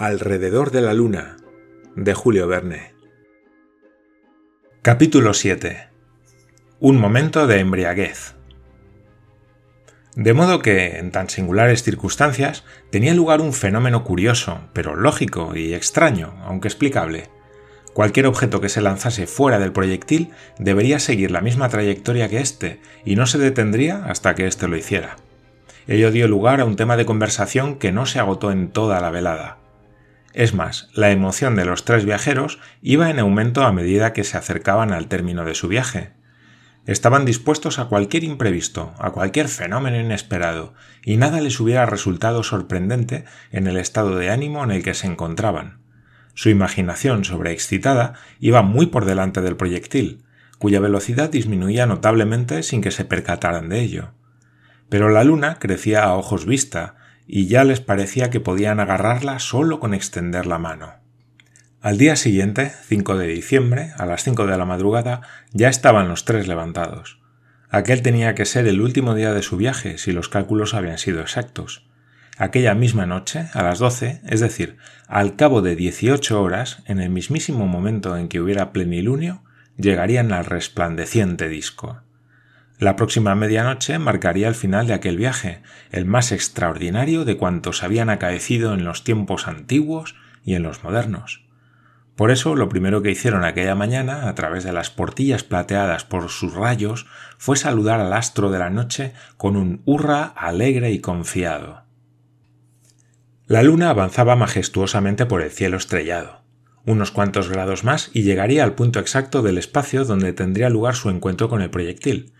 Alrededor de la Luna, de Julio Verne. Capítulo 7. Un momento de embriaguez. De modo que, en tan singulares circunstancias, tenía lugar un fenómeno curioso, pero lógico y extraño, aunque explicable. Cualquier objeto que se lanzase fuera del proyectil debería seguir la misma trayectoria que éste, y no se detendría hasta que éste lo hiciera. Ello dio lugar a un tema de conversación que no se agotó en toda la velada. Es más, la emoción de los tres viajeros iba en aumento a medida que se acercaban al término de su viaje. Estaban dispuestos a cualquier imprevisto, a cualquier fenómeno inesperado, y nada les hubiera resultado sorprendente en el estado de ánimo en el que se encontraban. Su imaginación sobreexcitada iba muy por delante del proyectil, cuya velocidad disminuía notablemente sin que se percataran de ello. Pero la luna crecía a ojos vista, y ya les parecía que podían agarrarla solo con extender la mano. Al día siguiente, 5 de diciembre, a las 5 de la madrugada, ya estaban los tres levantados. Aquel tenía que ser el último día de su viaje, si los cálculos habían sido exactos. Aquella misma noche, a las 12, es decir, al cabo de 18 horas, en el mismísimo momento en que hubiera plenilunio, llegarían al resplandeciente disco. La próxima medianoche marcaría el final de aquel viaje, el más extraordinario de cuantos habían acaecido en los tiempos antiguos y en los modernos. Por eso lo primero que hicieron aquella mañana, a través de las portillas plateadas por sus rayos, fue saludar al astro de la noche con un hurra alegre y confiado. La luna avanzaba majestuosamente por el cielo estrellado. Unos cuantos grados más y llegaría al punto exacto del espacio donde tendría lugar su encuentro con el proyectil,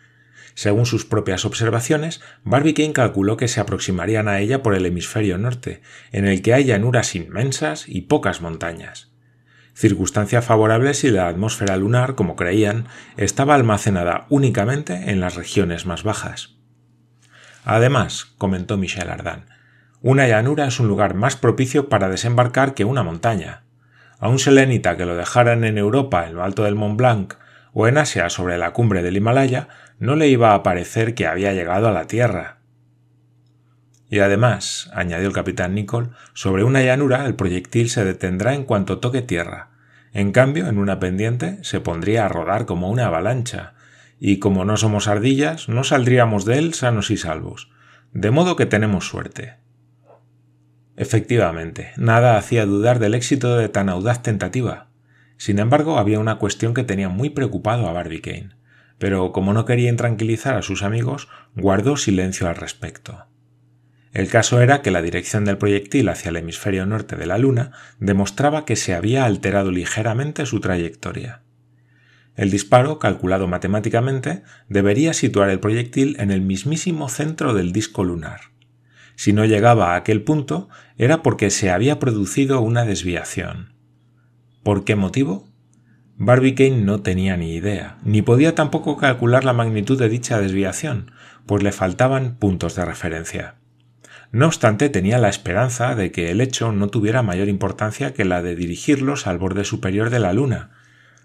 según sus propias observaciones, Barbicane calculó que se aproximarían a ella por el hemisferio norte, en el que hay llanuras inmensas y pocas montañas. Circunstancia favorable si la atmósfera lunar, como creían, estaba almacenada únicamente en las regiones más bajas. Además, comentó Michel Ardan, una llanura es un lugar más propicio para desembarcar que una montaña. A un selenita que lo dejaran en Europa en lo alto del Mont Blanc o en Asia sobre la cumbre del Himalaya no le iba a parecer que había llegado a la Tierra. Y además, añadió el capitán Nicole, sobre una llanura el proyectil se detendrá en cuanto toque tierra. En cambio, en una pendiente se pondría a rodar como una avalancha, y como no somos ardillas, no saldríamos de él sanos y salvos. De modo que tenemos suerte. Efectivamente, nada hacía dudar del éxito de tan audaz tentativa. Sin embargo, había una cuestión que tenía muy preocupado a Barbicane pero como no quería intranquilizar a sus amigos, guardó silencio al respecto. El caso era que la dirección del proyectil hacia el hemisferio norte de la Luna demostraba que se había alterado ligeramente su trayectoria. El disparo, calculado matemáticamente, debería situar el proyectil en el mismísimo centro del disco lunar. Si no llegaba a aquel punto, era porque se había producido una desviación. ¿Por qué motivo? Barbicane no tenía ni idea, ni podía tampoco calcular la magnitud de dicha desviación, pues le faltaban puntos de referencia. No obstante, tenía la esperanza de que el hecho no tuviera mayor importancia que la de dirigirlos al borde superior de la Luna,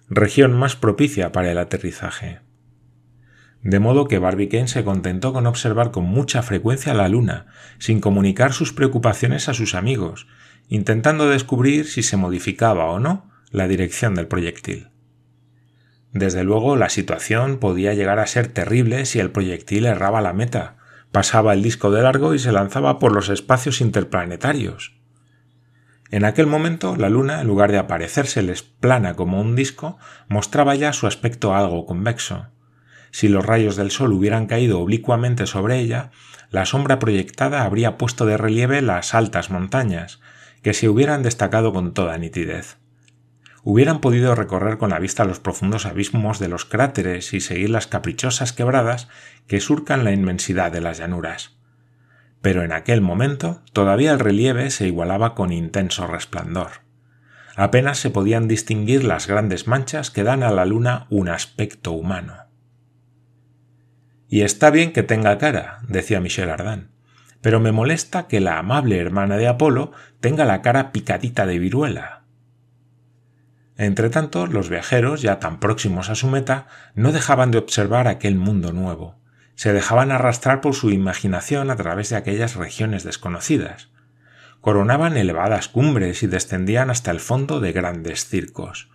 región más propicia para el aterrizaje. De modo que Barbicane se contentó con observar con mucha frecuencia la Luna, sin comunicar sus preocupaciones a sus amigos, intentando descubrir si se modificaba o no la dirección del proyectil. Desde luego, la situación podía llegar a ser terrible si el proyectil erraba la meta, pasaba el disco de largo y se lanzaba por los espacios interplanetarios. En aquel momento, la Luna, en lugar de aparecérseles plana como un disco, mostraba ya su aspecto algo convexo. Si los rayos del Sol hubieran caído oblicuamente sobre ella, la sombra proyectada habría puesto de relieve las altas montañas, que se hubieran destacado con toda nitidez hubieran podido recorrer con la vista los profundos abismos de los cráteres y seguir las caprichosas quebradas que surcan la inmensidad de las llanuras. Pero en aquel momento todavía el relieve se igualaba con intenso resplandor. Apenas se podían distinguir las grandes manchas que dan a la luna un aspecto humano. Y está bien que tenga cara, decía Michel Ardan, pero me molesta que la amable hermana de Apolo tenga la cara picadita de viruela. Entretanto, los viajeros, ya tan próximos a su meta, no dejaban de observar aquel mundo nuevo. Se dejaban arrastrar por su imaginación a través de aquellas regiones desconocidas. coronaban elevadas cumbres y descendían hasta el fondo de grandes circos.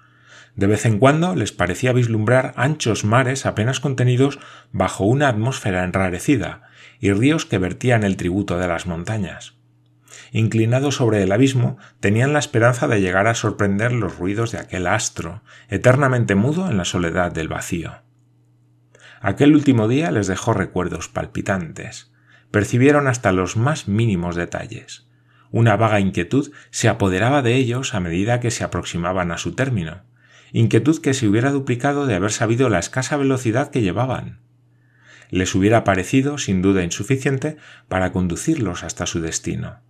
De vez en cuando les parecía vislumbrar anchos mares apenas contenidos bajo una atmósfera enrarecida y ríos que vertían el tributo de las montañas. Inclinados sobre el abismo, tenían la esperanza de llegar a sorprender los ruidos de aquel astro, eternamente mudo en la soledad del vacío. Aquel último día les dejó recuerdos palpitantes. Percibieron hasta los más mínimos detalles. Una vaga inquietud se apoderaba de ellos a medida que se aproximaban a su término inquietud que se hubiera duplicado de haber sabido la escasa velocidad que llevaban. Les hubiera parecido, sin duda, insuficiente para conducirlos hasta su destino.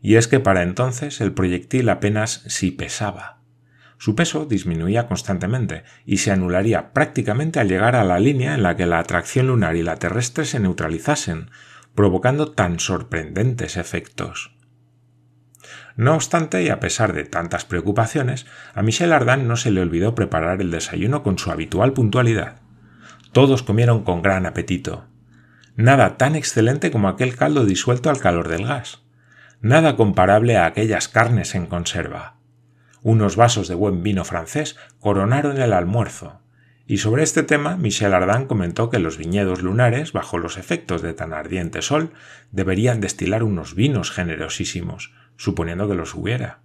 Y es que para entonces el proyectil apenas si pesaba. Su peso disminuía constantemente y se anularía prácticamente al llegar a la línea en la que la atracción lunar y la terrestre se neutralizasen, provocando tan sorprendentes efectos. No obstante, y a pesar de tantas preocupaciones, a Michel Ardan no se le olvidó preparar el desayuno con su habitual puntualidad. Todos comieron con gran apetito. Nada tan excelente como aquel caldo disuelto al calor del gas. Nada comparable a aquellas carnes en conserva. Unos vasos de buen vino francés coronaron el almuerzo, y sobre este tema Michel Ardan comentó que los viñedos lunares, bajo los efectos de tan ardiente sol, deberían destilar unos vinos generosísimos, suponiendo que los hubiera.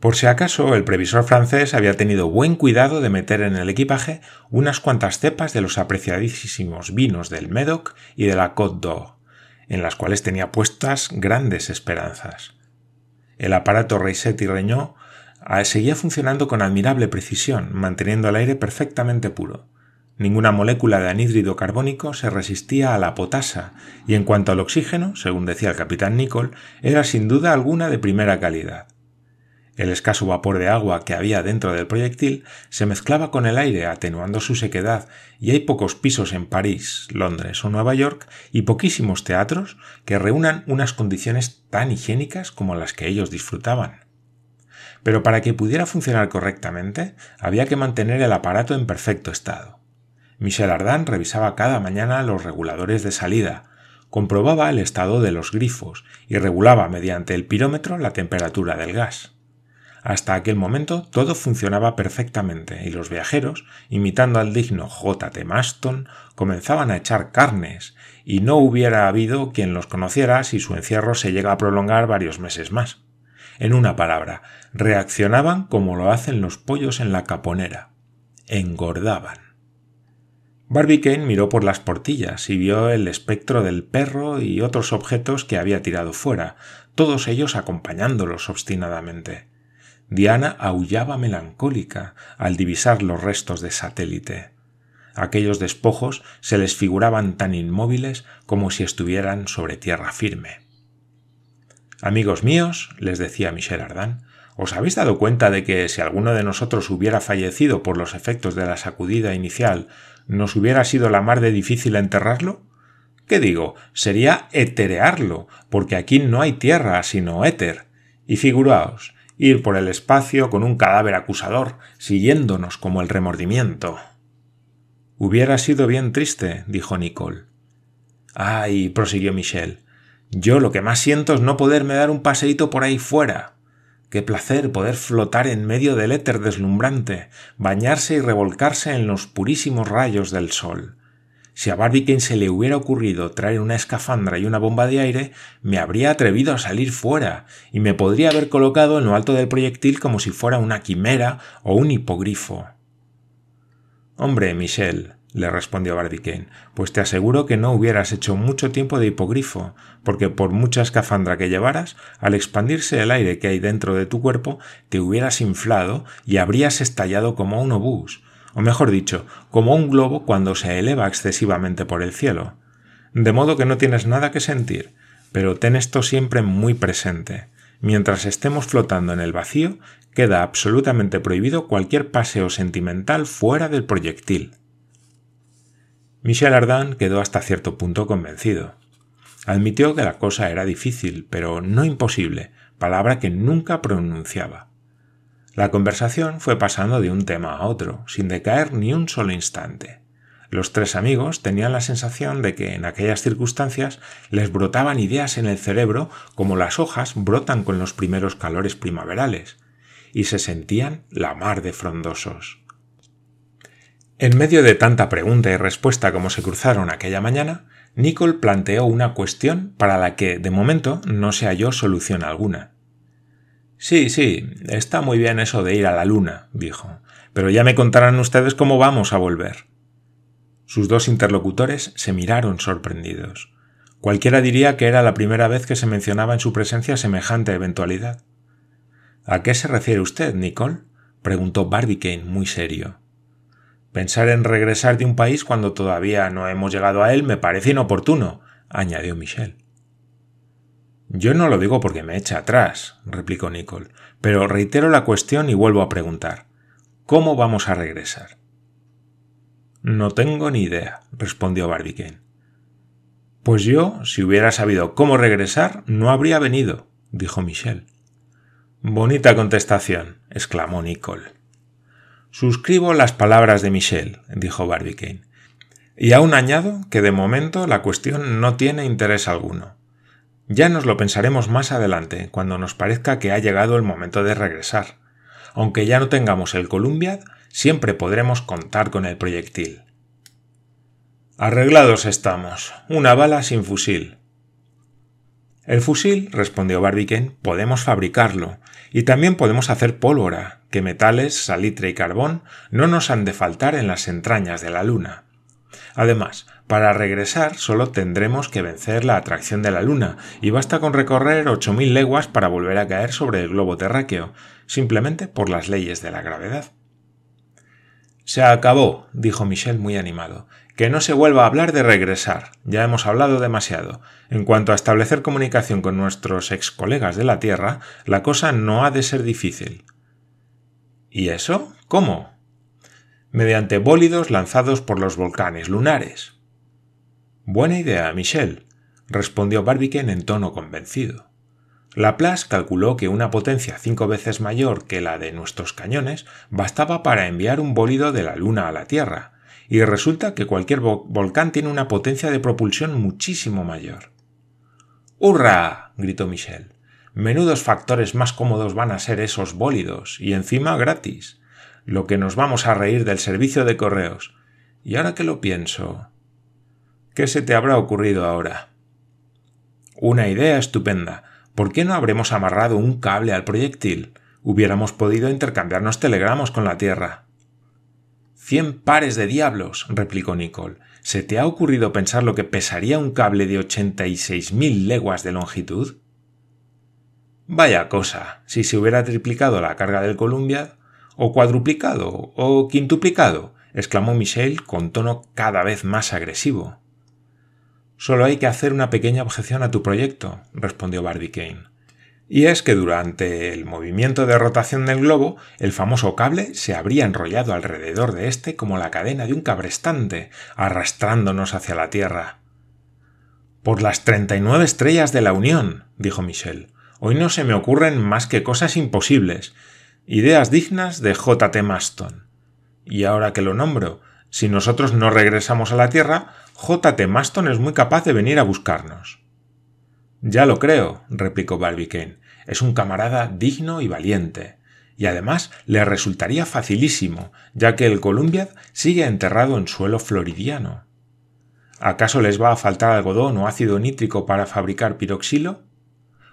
Por si acaso, el previsor francés había tenido buen cuidado de meter en el equipaje unas cuantas cepas de los apreciadísimos vinos del Médoc y de la Côte d'Or, en las cuales tenía puestas grandes esperanzas. El aparato Reiset y Reñó ah, seguía funcionando con admirable precisión, manteniendo el aire perfectamente puro. Ninguna molécula de anhídrido carbónico se resistía a la potasa, y en cuanto al oxígeno, según decía el capitán Nicol, era sin duda alguna de primera calidad. El escaso vapor de agua que había dentro del proyectil se mezclaba con el aire atenuando su sequedad, y hay pocos pisos en París, Londres o Nueva York y poquísimos teatros que reúnan unas condiciones tan higiénicas como las que ellos disfrutaban. Pero para que pudiera funcionar correctamente, había que mantener el aparato en perfecto estado. Michel Ardan revisaba cada mañana los reguladores de salida, comprobaba el estado de los grifos y regulaba mediante el pirómetro la temperatura del gas. Hasta aquel momento todo funcionaba perfectamente y los viajeros, imitando al digno J. T. Maston, comenzaban a echar carnes, y no hubiera habido quien los conociera si su encierro se llega a prolongar varios meses más. En una palabra, reaccionaban como lo hacen los pollos en la caponera. Engordaban. Barbicane miró por las portillas y vio el espectro del perro y otros objetos que había tirado fuera, todos ellos acompañándolos obstinadamente. Diana aullaba melancólica al divisar los restos de satélite. Aquellos despojos se les figuraban tan inmóviles como si estuvieran sobre tierra firme. Amigos míos, les decía Michel Ardan, ¿os habéis dado cuenta de que si alguno de nosotros hubiera fallecido por los efectos de la sacudida inicial ¿Nos hubiera sido la mar de difícil enterrarlo? ¿Qué digo? Sería eterearlo, porque aquí no hay tierra, sino éter. Y figuraos, ir por el espacio con un cadáver acusador, siguiéndonos como el remordimiento. Hubiera sido bien triste, dijo Nicole. Ay, prosiguió Michel, yo lo que más siento es no poderme dar un paseíto por ahí fuera. Qué placer poder flotar en medio del éter deslumbrante, bañarse y revolcarse en los purísimos rayos del sol. Si a Barbicane se le hubiera ocurrido traer una escafandra y una bomba de aire, me habría atrevido a salir fuera y me podría haber colocado en lo alto del proyectil como si fuera una quimera o un hipogrifo. Hombre, Michel, le respondió Barbicane, pues te aseguro que no hubieras hecho mucho tiempo de hipogrifo, porque por mucha escafandra que llevaras, al expandirse el aire que hay dentro de tu cuerpo, te hubieras inflado y habrías estallado como un obús, o mejor dicho, como un globo cuando se eleva excesivamente por el cielo. De modo que no tienes nada que sentir, pero ten esto siempre muy presente. Mientras estemos flotando en el vacío, queda absolutamente prohibido cualquier paseo sentimental fuera del proyectil. Michel Ardan quedó hasta cierto punto convencido. Admitió que la cosa era difícil, pero no imposible, palabra que nunca pronunciaba. La conversación fue pasando de un tema a otro, sin decaer ni un solo instante. Los tres amigos tenían la sensación de que en aquellas circunstancias les brotaban ideas en el cerebro como las hojas brotan con los primeros calores primaverales, y se sentían la mar de frondosos. En medio de tanta pregunta y respuesta como se cruzaron aquella mañana, Nicole planteó una cuestión para la que, de momento, no se halló solución alguna. Sí, sí, está muy bien eso de ir a la luna, dijo, pero ya me contarán ustedes cómo vamos a volver. Sus dos interlocutores se miraron sorprendidos. Cualquiera diría que era la primera vez que se mencionaba en su presencia semejante eventualidad. ¿A qué se refiere usted, Nicole? preguntó Barbicane muy serio. Pensar en regresar de un país cuando todavía no hemos llegado a él me parece inoportuno, añadió Michel. Yo no lo digo porque me eche atrás, replicó Nicole, pero reitero la cuestión y vuelvo a preguntar. ¿Cómo vamos a regresar? No tengo ni idea, respondió Barbicane. Pues yo, si hubiera sabido cómo regresar, no habría venido, dijo Michel. Bonita contestación, exclamó Nicole. Suscribo las palabras de Michel, dijo Barbicane. Y aún añado que de momento la cuestión no tiene interés alguno. Ya nos lo pensaremos más adelante, cuando nos parezca que ha llegado el momento de regresar. Aunque ya no tengamos el Columbiad, siempre podremos contar con el proyectil. Arreglados estamos. Una bala sin fusil. El fusil, respondió Barbicane, podemos fabricarlo, y también podemos hacer pólvora, que metales, salitre y carbón no nos han de faltar en las entrañas de la Luna. Además, para regresar solo tendremos que vencer la atracción de la Luna, y basta con recorrer ocho mil leguas para volver a caer sobre el globo terráqueo, simplemente por las leyes de la gravedad. Se acabó, dijo Michel muy animado. Que no se vuelva a hablar de regresar. Ya hemos hablado demasiado. En cuanto a establecer comunicación con nuestros ex colegas de la Tierra, la cosa no ha de ser difícil. ¿Y eso? ¿Cómo? Mediante bólidos lanzados por los volcanes lunares. Buena idea, Michel, respondió Barbicane en tono convencido. Laplace calculó que una potencia cinco veces mayor que la de nuestros cañones bastaba para enviar un bólido de la Luna a la Tierra, y resulta que cualquier volcán tiene una potencia de propulsión muchísimo mayor. ¡Hurra! gritó Michel. Menudos factores más cómodos van a ser esos bólidos, y encima gratis. Lo que nos vamos a reír del servicio de correos. Y ahora que lo pienso. ¿Qué se te habrá ocurrido ahora? Una idea estupenda ¿Por qué no habremos amarrado un cable al proyectil? Hubiéramos podido intercambiarnos telegramos con la Tierra. Cien pares de diablos, replicó Nicole. ¿Se te ha ocurrido pensar lo que pesaría un cable de ochenta y seis mil leguas de longitud? Vaya cosa, si se hubiera triplicado la carga del Columbia, o cuadruplicado, o quintuplicado, exclamó Michel con tono cada vez más agresivo. Solo hay que hacer una pequeña objeción a tu proyecto, respondió Barbicane. Y es que durante el movimiento de rotación del globo, el famoso cable se habría enrollado alrededor de éste como la cadena de un cabrestante, arrastrándonos hacia la Tierra. Por las treinta y nueve estrellas de la Unión, dijo Michel. Hoy no se me ocurren más que cosas imposibles, ideas dignas de J. T. Maston. Y ahora que lo nombro, si nosotros no regresamos a la Tierra, J. T. Maston es muy capaz de venir a buscarnos. Ya lo creo, replicó Barbicane. Es un camarada digno y valiente. Y además le resultaría facilísimo, ya que el Columbia sigue enterrado en suelo floridiano. ¿Acaso les va a faltar algodón o ácido nítrico para fabricar piroxilo?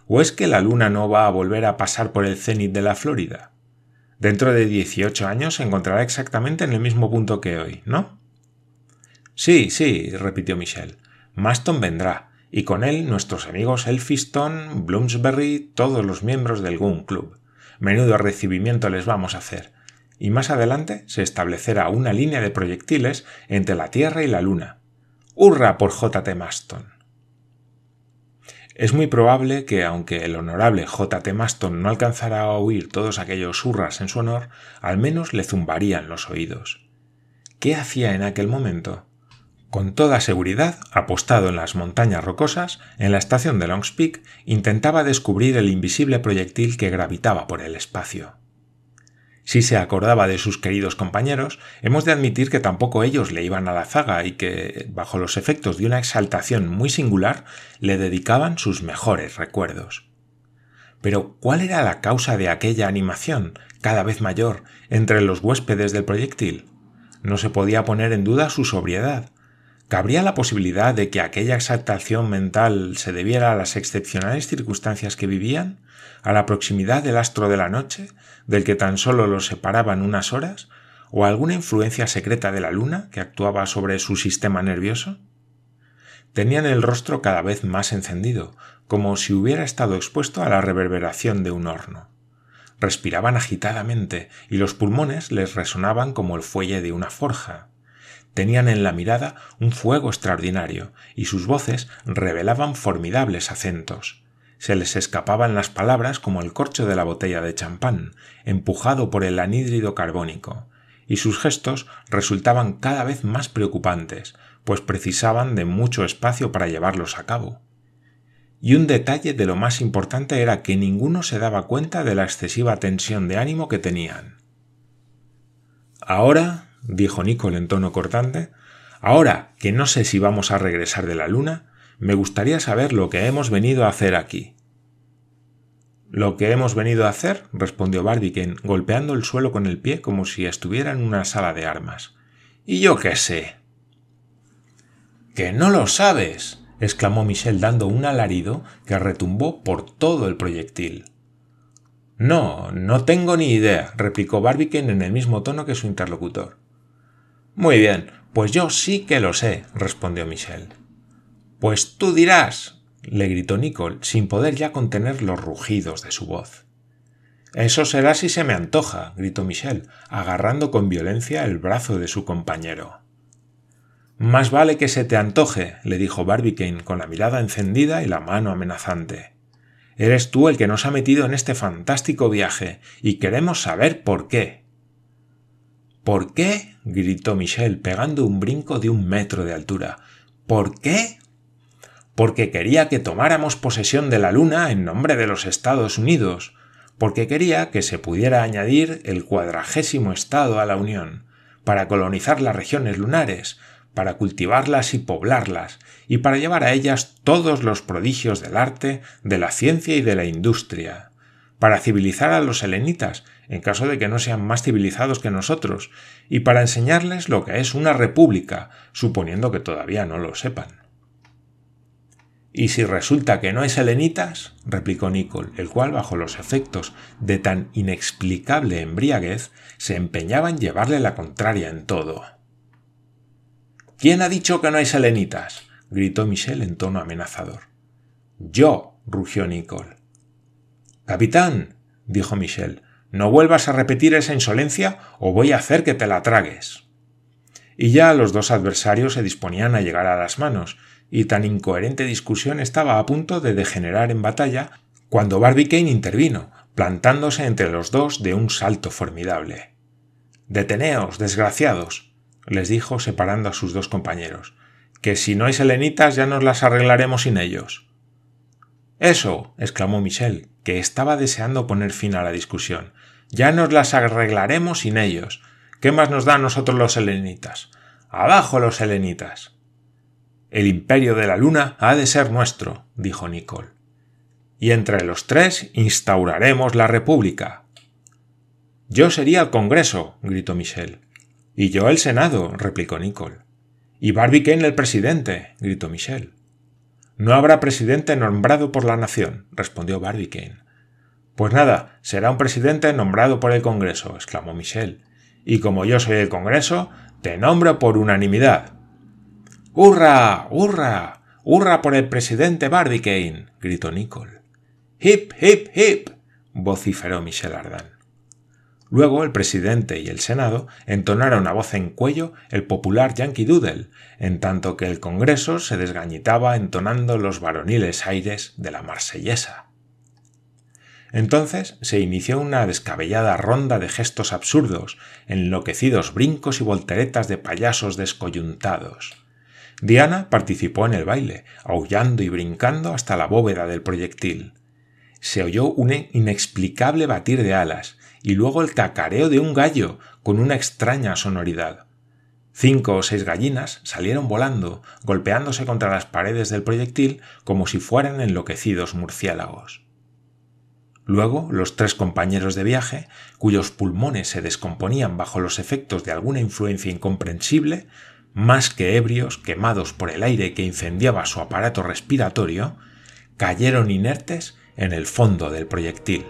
¿O es que la luna no va a volver a pasar por el cenit de la Florida? Dentro de 18 años se encontrará exactamente en el mismo punto que hoy, ¿no? Sí, sí, repitió Michel. Maston vendrá, y con él nuestros amigos Elphiston, Bloomsbury, todos los miembros del Gun Club. Menudo recibimiento les vamos a hacer. Y más adelante se establecerá una línea de proyectiles entre la Tierra y la Luna. ¡Hurra por J. T. Maston! Es muy probable que, aunque el honorable J. T. Maston no alcanzara a oír todos aquellos hurras en su honor, al menos le zumbarían los oídos. ¿Qué hacía en aquel momento? Con toda seguridad, apostado en las montañas rocosas, en la estación de Longs Peak, intentaba descubrir el invisible proyectil que gravitaba por el espacio. Si se acordaba de sus queridos compañeros, hemos de admitir que tampoco ellos le iban a la zaga y que, bajo los efectos de una exaltación muy singular, le dedicaban sus mejores recuerdos. Pero, ¿cuál era la causa de aquella animación, cada vez mayor, entre los huéspedes del proyectil? No se podía poner en duda su sobriedad. ¿Cabría la posibilidad de que aquella exaltación mental se debiera a las excepcionales circunstancias que vivían? a la proximidad del astro de la noche, del que tan solo los separaban unas horas, o alguna influencia secreta de la luna que actuaba sobre su sistema nervioso? Tenían el rostro cada vez más encendido, como si hubiera estado expuesto a la reverberación de un horno. Respiraban agitadamente y los pulmones les resonaban como el fuelle de una forja. Tenían en la mirada un fuego extraordinario y sus voces revelaban formidables acentos. Se les escapaban las palabras como el corcho de la botella de champán, empujado por el anhídrido carbónico, y sus gestos resultaban cada vez más preocupantes, pues precisaban de mucho espacio para llevarlos a cabo. Y un detalle de lo más importante era que ninguno se daba cuenta de la excesiva tensión de ánimo que tenían. Ahora, dijo Nicol en tono cortante, ahora que no sé si vamos a regresar de la luna, me gustaría saber lo que hemos venido a hacer aquí. Lo que hemos venido a hacer, respondió Barbicane, golpeando el suelo con el pie como si estuviera en una sala de armas. ¿Y yo qué sé? ¡Que no lo sabes! exclamó Michel dando un alarido que retumbó por todo el proyectil. No, no tengo ni idea, replicó Barbicane en el mismo tono que su interlocutor. Muy bien, pues yo sí que lo sé, respondió Michel. Pues tú dirás, le gritó Nicole, sin poder ya contener los rugidos de su voz. Eso será si se me antoja, gritó Michel, agarrando con violencia el brazo de su compañero. Más vale que se te antoje, le dijo Barbicane con la mirada encendida y la mano amenazante. Eres tú el que nos ha metido en este fantástico viaje, y queremos saber por qué. ¿Por qué? gritó Michel, pegando un brinco de un metro de altura. ¿Por qué? porque quería que tomáramos posesión de la Luna en nombre de los Estados Unidos, porque quería que se pudiera añadir el cuadragésimo Estado a la Unión, para colonizar las regiones lunares, para cultivarlas y poblarlas, y para llevar a ellas todos los prodigios del arte, de la ciencia y de la industria, para civilizar a los helenitas, en caso de que no sean más civilizados que nosotros, y para enseñarles lo que es una república, suponiendo que todavía no lo sepan. ¿Y si resulta que no hay selenitas? replicó Nicol, el cual, bajo los efectos de tan inexplicable embriaguez, se empeñaba en llevarle la contraria en todo. ¿Quién ha dicho que no hay selenitas? gritó Michel en tono amenazador. Yo, rugió Nicol. Capitán, dijo Michel, no vuelvas a repetir esa insolencia o voy a hacer que te la tragues. Y ya los dos adversarios se disponían a llegar a las manos, y tan incoherente discusión estaba a punto de degenerar en batalla cuando Barbicane intervino, plantándose entre los dos de un salto formidable. Deteneos, desgraciados, les dijo separando a sus dos compañeros, que si no hay selenitas ya nos las arreglaremos sin ellos. Eso, exclamó Michel, que estaba deseando poner fin a la discusión. Ya nos las arreglaremos sin ellos. ¿Qué más nos da a nosotros los selenitas? Abajo los selenitas. El imperio de la luna ha de ser nuestro, dijo Nicole. Y entre los tres instauraremos la república. Yo sería el Congreso, gritó Michel. Y yo el Senado, replicó Nicole. Y Barbicane el presidente, gritó Michel. No habrá presidente nombrado por la nación, respondió Barbicane. Pues nada, será un presidente nombrado por el Congreso, exclamó Michel. Y como yo soy el Congreso, te nombro por unanimidad. ¡Hurra! ¡Hurra! ¡Hurra por el presidente Barbicane! gritó Nicole. ¡Hip, hip, hip! vociferó Michel Ardan. Luego el presidente y el Senado entonaron a voz en cuello el popular Yankee Doodle, en tanto que el Congreso se desgañitaba entonando los varoniles aires de la marsellesa. Entonces se inició una descabellada ronda de gestos absurdos, enloquecidos brincos y volteretas de payasos descoyuntados. Diana participó en el baile, aullando y brincando hasta la bóveda del proyectil. Se oyó un inexplicable batir de alas, y luego el cacareo de un gallo con una extraña sonoridad. Cinco o seis gallinas salieron volando, golpeándose contra las paredes del proyectil como si fueran enloquecidos murciélagos. Luego, los tres compañeros de viaje, cuyos pulmones se descomponían bajo los efectos de alguna influencia incomprensible, más que ebrios, quemados por el aire que incendiaba su aparato respiratorio, cayeron inertes en el fondo del proyectil.